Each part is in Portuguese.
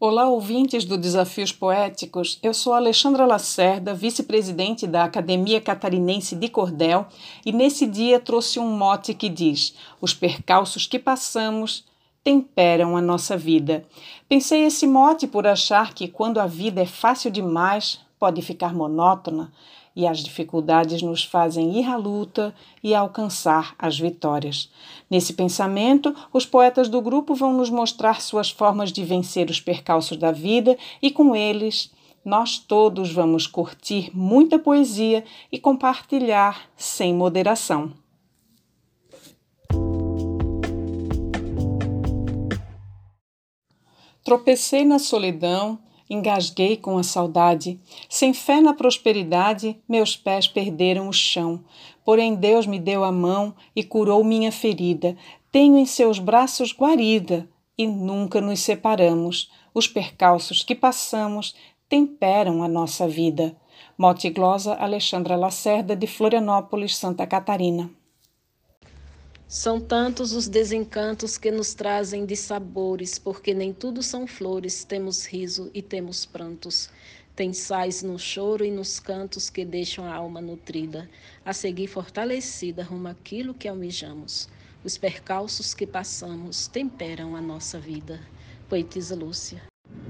Olá, ouvintes do Desafios Poéticos. Eu sou Alexandra Lacerda, vice-presidente da Academia Catarinense de Cordel, e nesse dia trouxe um mote que diz: Os percalços que passamos temperam a nossa vida. Pensei esse mote por achar que quando a vida é fácil demais, pode ficar monótona e as dificuldades nos fazem ir à luta e alcançar as vitórias. Nesse pensamento, os poetas do grupo vão nos mostrar suas formas de vencer os percalços da vida e com eles nós todos vamos curtir muita poesia e compartilhar sem moderação. Tropecei na solidão, Engasguei com a saudade. Sem fé na prosperidade, meus pés perderam o chão. Porém, Deus me deu a mão e curou minha ferida. Tenho em seus braços guarida e nunca nos separamos. Os percalços que passamos temperam a nossa vida. Mote glosa Alexandra Lacerda, de Florianópolis, Santa Catarina. São tantos os desencantos que nos trazem de sabores, porque nem tudo são flores, temos riso e temos prantos. Tem sais no choro e nos cantos que deixam a alma nutrida, a seguir fortalecida rumo àquilo que almejamos. Os percalços que passamos temperam a nossa vida. Poetisa Lúcia.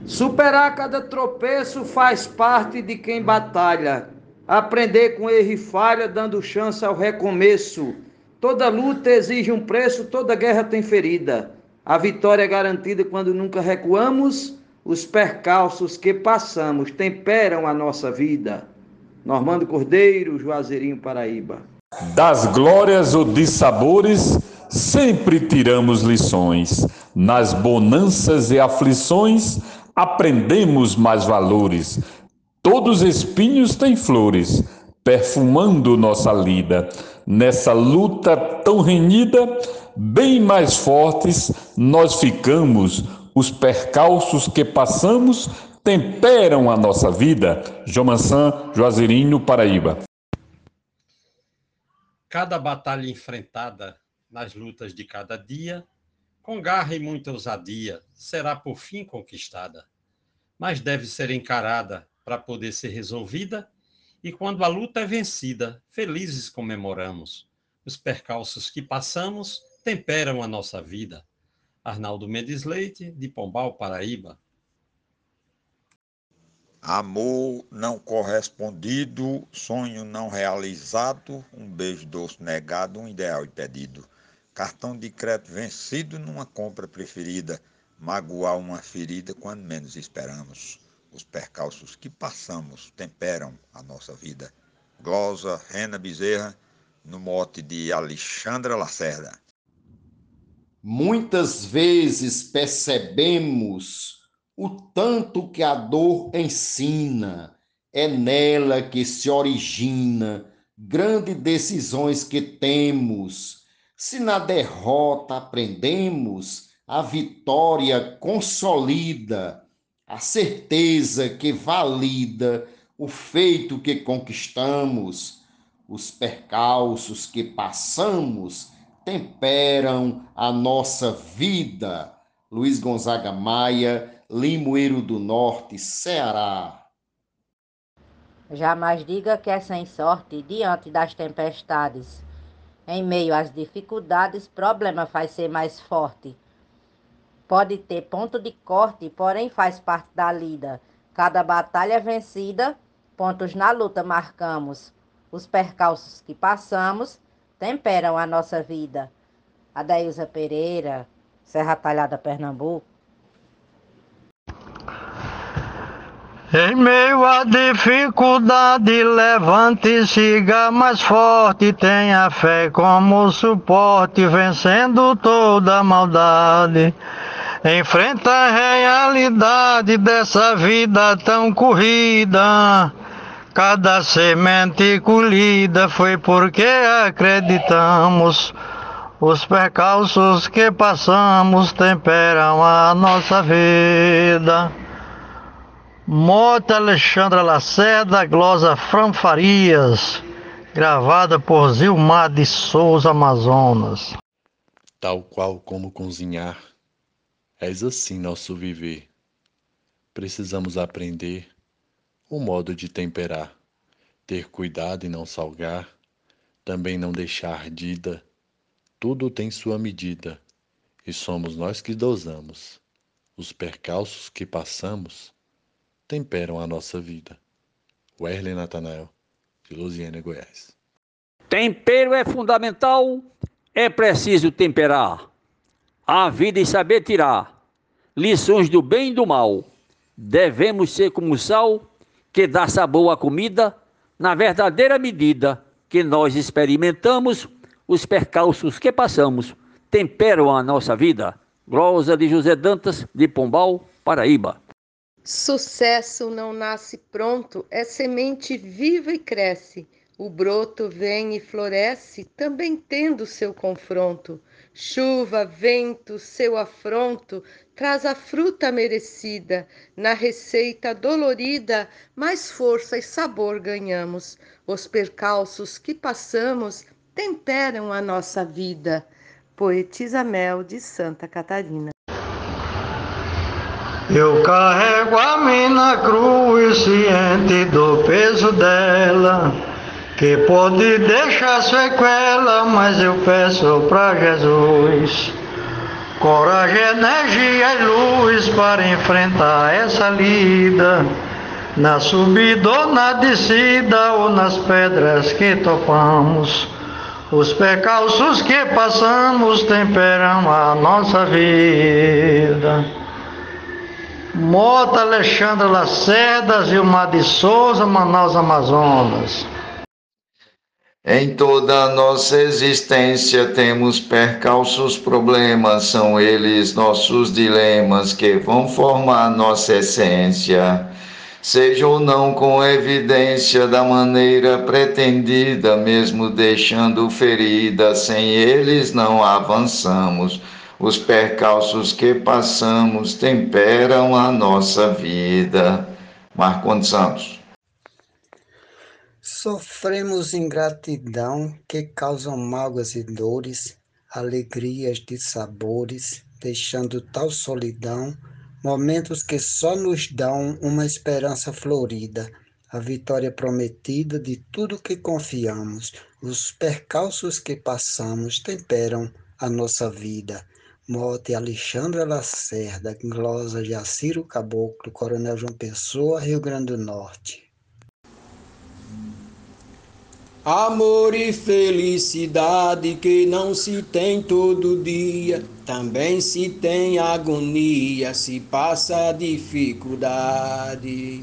Superar cada tropeço faz parte de quem batalha. Aprender com erro e falha, dando chance ao recomeço Toda luta exige um preço, toda guerra tem ferida. A vitória é garantida quando nunca recuamos, os percalços que passamos temperam a nossa vida. Normando Cordeiro, Juazeirinho, Paraíba. Das glórias ou dissabores, sempre tiramos lições. Nas bonanças e aflições, aprendemos mais valores. Todos espinhos têm flores, perfumando nossa lida nessa luta tão renhida, bem mais fortes nós ficamos. Os percalços que passamos temperam a nossa vida. Jomansan, Juazeirinho, Paraíba. Cada batalha enfrentada nas lutas de cada dia, com garra e muita ousadia, será por fim conquistada. Mas deve ser encarada para poder ser resolvida e quando a luta é vencida, felizes comemoramos. Os percalços que passamos temperam a nossa vida. Arnaldo Mendes Leite, de Pombal, Paraíba. Amor não correspondido, sonho não realizado, um beijo doce negado, um ideal impedido. Cartão de crédito vencido numa compra preferida, magoar uma ferida quando menos esperamos. Os percalços que passamos temperam a nossa vida. Glosa Rena Bezerra, no mote de Alexandra Lacerda. Muitas vezes percebemos o tanto que a dor ensina, é nela que se origina grandes decisões que temos. Se na derrota aprendemos, a vitória consolida a certeza que valida o feito que conquistamos, os percalços que passamos temperam a nossa vida. Luiz Gonzaga Maia, Limoeiro do Norte, Ceará. Jamais diga que é sem sorte diante das tempestades. Em meio às dificuldades, problema faz ser mais forte. Pode ter ponto de corte, porém faz parte da lida. Cada batalha é vencida, pontos na luta marcamos. Os percalços que passamos temperam a nossa vida. Adailza Pereira, Serra Talhada, Pernambuco. Em meio à dificuldade, levante e siga mais forte. Tenha fé como suporte, vencendo toda maldade. Enfrenta a realidade dessa vida tão corrida. Cada semente colhida foi porque acreditamos. Os percalços que passamos temperam a nossa vida. Mote Alexandra Lacerda, Glosa Franfarias, gravada por Zilmar de Souza Amazonas. Tal qual como cozinhar És assim nosso viver. precisamos aprender o modo de temperar, ter cuidado e não salgar, também não deixar ardida. Tudo tem sua medida, e somos nós que dosamos. Os percalços que passamos temperam a nossa vida. Werley Natanael, de Luziana, Goiás. Tempero é fundamental, é preciso temperar. A vida e saber tirar lições do bem e do mal. Devemos ser como sal que dá sabor à comida, na verdadeira medida que nós experimentamos, os percalços que passamos temperam a nossa vida. Glosa de José Dantas, de Pombal, Paraíba. Sucesso não nasce pronto, é semente viva e cresce. O broto vem e floresce, também tendo seu confronto. Chuva, vento, seu afronto, traz a fruta merecida. Na receita dolorida, mais força e sabor ganhamos. Os percalços que passamos temperam a nossa vida. Poetisa Mel de Santa Catarina. Eu carrego a mina cruz, ciente do peso dela, que pode deixar sequela, mas eu peço para Jesus. Coragem, energia e luz para enfrentar essa lida, na subida ou na descida, ou nas pedras que topamos. Os percalços que passamos temperam a nossa vida. Mota Alexandre Lacerda, Gilmar de Souza, Manaus, Amazonas. Em toda a nossa existência temos percalços, problemas, são eles nossos dilemas que vão formar nossa essência. Seja ou não com evidência da maneira pretendida, mesmo deixando ferida, sem eles não avançamos os percalços que passamos temperam a nossa vida. Marcondes Santos. Sofremos ingratidão que causam mágoas e dores, alegrias de sabores, deixando tal solidão, momentos que só nos dão uma esperança florida, a vitória prometida de tudo que confiamos. Os percalços que passamos temperam a nossa vida. Mote Alexandra Lacerda, glosa Jaciro Caboclo, Coronel João Pessoa, Rio Grande do Norte. Amor e felicidade que não se tem todo dia, também se tem agonia, se passa dificuldade.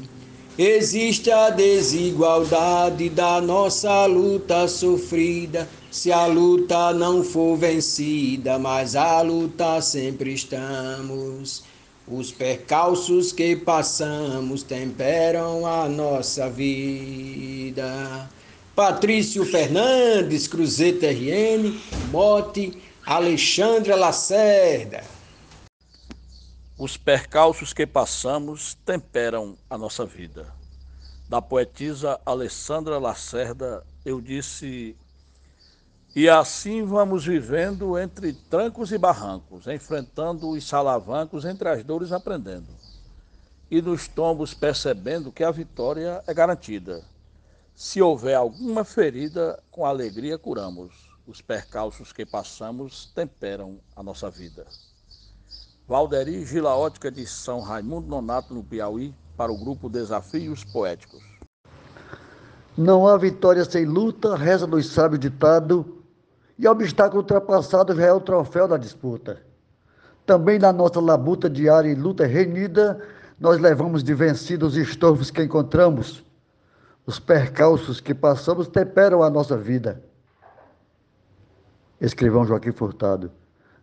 Existe a desigualdade da nossa luta sofrida se a luta não for vencida, mas a luta sempre estamos. Os percalços que passamos temperam a nossa vida. Patrício Fernandes, Cruzeta RN, Mote, Alexandra Lacerda. Os percalços que passamos temperam a nossa vida. Da poetisa Alessandra Lacerda, eu disse e assim vamos vivendo entre trancos e barrancos, enfrentando os salavancos entre as dores aprendendo. E nos tombos percebendo que a vitória é garantida. Se houver alguma ferida, com alegria curamos. Os percalços que passamos temperam a nossa vida. Valderi Gilaótica de São Raimundo Nonato, no Piauí, para o grupo Desafios Poéticos. Não há vitória sem luta, reza nos sábios ditado, e obstáculo ultrapassado já é o troféu da disputa. Também na nossa labuta diária e luta renhida, nós levamos de vencidos os estorvos que encontramos. Os percalços que passamos temperam a nossa vida. Escrivão Joaquim Furtado,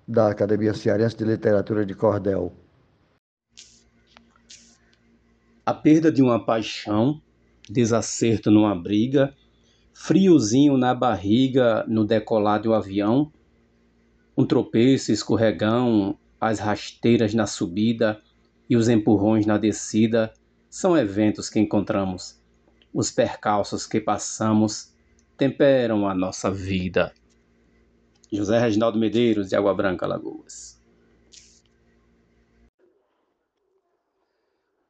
da Academia Cearense de Literatura de Cordel. A perda de uma paixão, desacerto numa briga, friozinho na barriga no decolar do avião, um tropeço, escorregão, as rasteiras na subida e os empurrões na descida são eventos que encontramos. Os percalços que passamos temperam a nossa vida. José Reginaldo Medeiros, de Água Branca, Lagoas.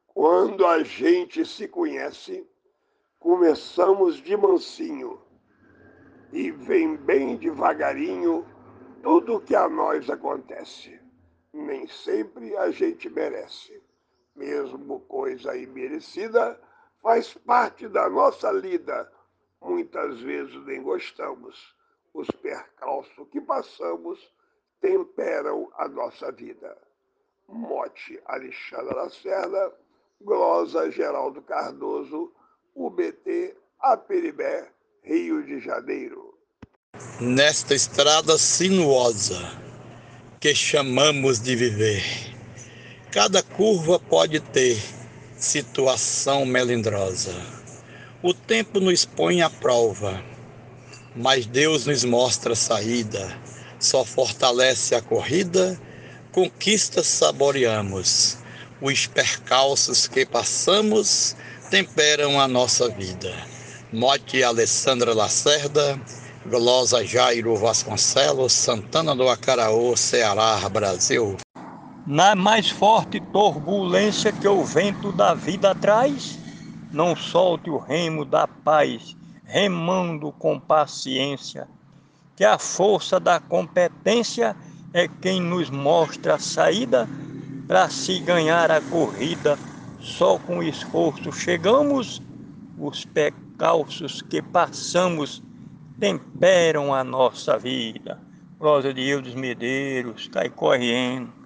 Quando a gente se conhece, começamos de mansinho e vem bem devagarinho tudo que a nós acontece. Nem sempre a gente merece. Mesmo coisa imerecida, faz parte da nossa lida. Muitas vezes nem gostamos. Os percalços que passamos temperam a nossa vida. Mote Alexandre Lacerda, glosa Geraldo Cardoso, UBT, Aperibé, Rio de Janeiro. Nesta estrada sinuosa que chamamos de viver, cada curva pode ter situação melindrosa. O tempo nos põe à prova, mas Deus nos mostra a saída, só fortalece a corrida, conquistas saboreamos. Os percalços que passamos temperam a nossa vida. Mote Alessandra Lacerda, Glosa Jairo Vasconcelos, Santana do Acaraú, Ceará, Brasil. Na mais forte turbulência que o vento da vida traz, não solte o remo da paz, remando com paciência, que a força da competência é quem nos mostra a saída para se ganhar a corrida. Só com esforço chegamos, os pecalços que passamos temperam a nossa vida. Prosa de Eudes Medeiros, Caicó RN.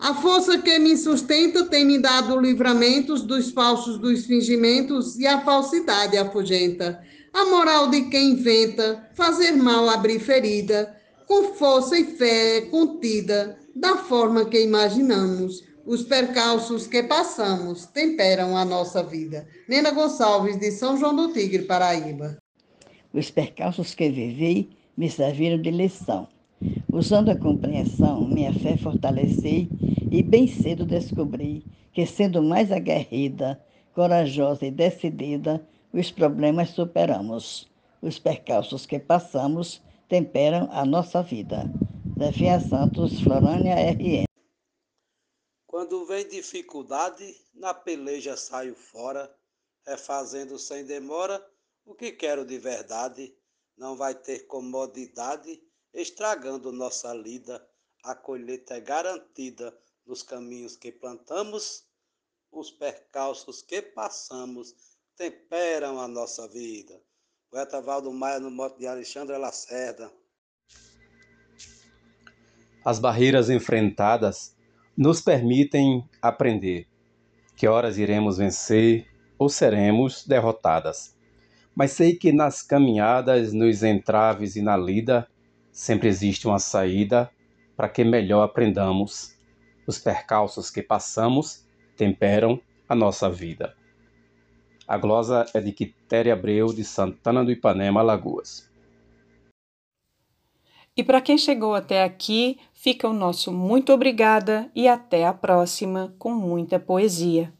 A força que me sustenta tem me dado livramentos dos falsos, dos fingimentos e a falsidade afugenta. A moral de quem inventa fazer mal abrir ferida, com força e fé contida, da forma que imaginamos. Os percalços que passamos temperam a nossa vida. Nena Gonçalves, de São João do Tigre, Paraíba. Os percalços que vivi me serviram de lição. Usando a compreensão, minha fé fortalecei e bem cedo descobri que, sendo mais aguerrida, corajosa e decidida, os problemas superamos. Os percalços que passamos temperam a nossa vida. Zefinha Santos, Florânia RN. Quando vem dificuldade, na peleja saio fora, refazendo sem demora o que quero de verdade. Não vai ter comodidade, estragando nossa lida. A colheita é garantida nos caminhos que plantamos, os percalços que passamos temperam a nossa vida. Poeta Valdo Maia no mote de Alexandre Lacerda. As barreiras enfrentadas nos permitem aprender que horas iremos vencer ou seremos derrotadas. Mas sei que nas caminhadas, nos entraves e na lida, sempre existe uma saída para que melhor aprendamos. Os percalços que passamos temperam a nossa vida. A glosa é de Quitéria Abreu, de Santana do Ipanema, Alagoas. E para quem chegou até aqui, fica o nosso muito obrigada e até a próxima com muita poesia.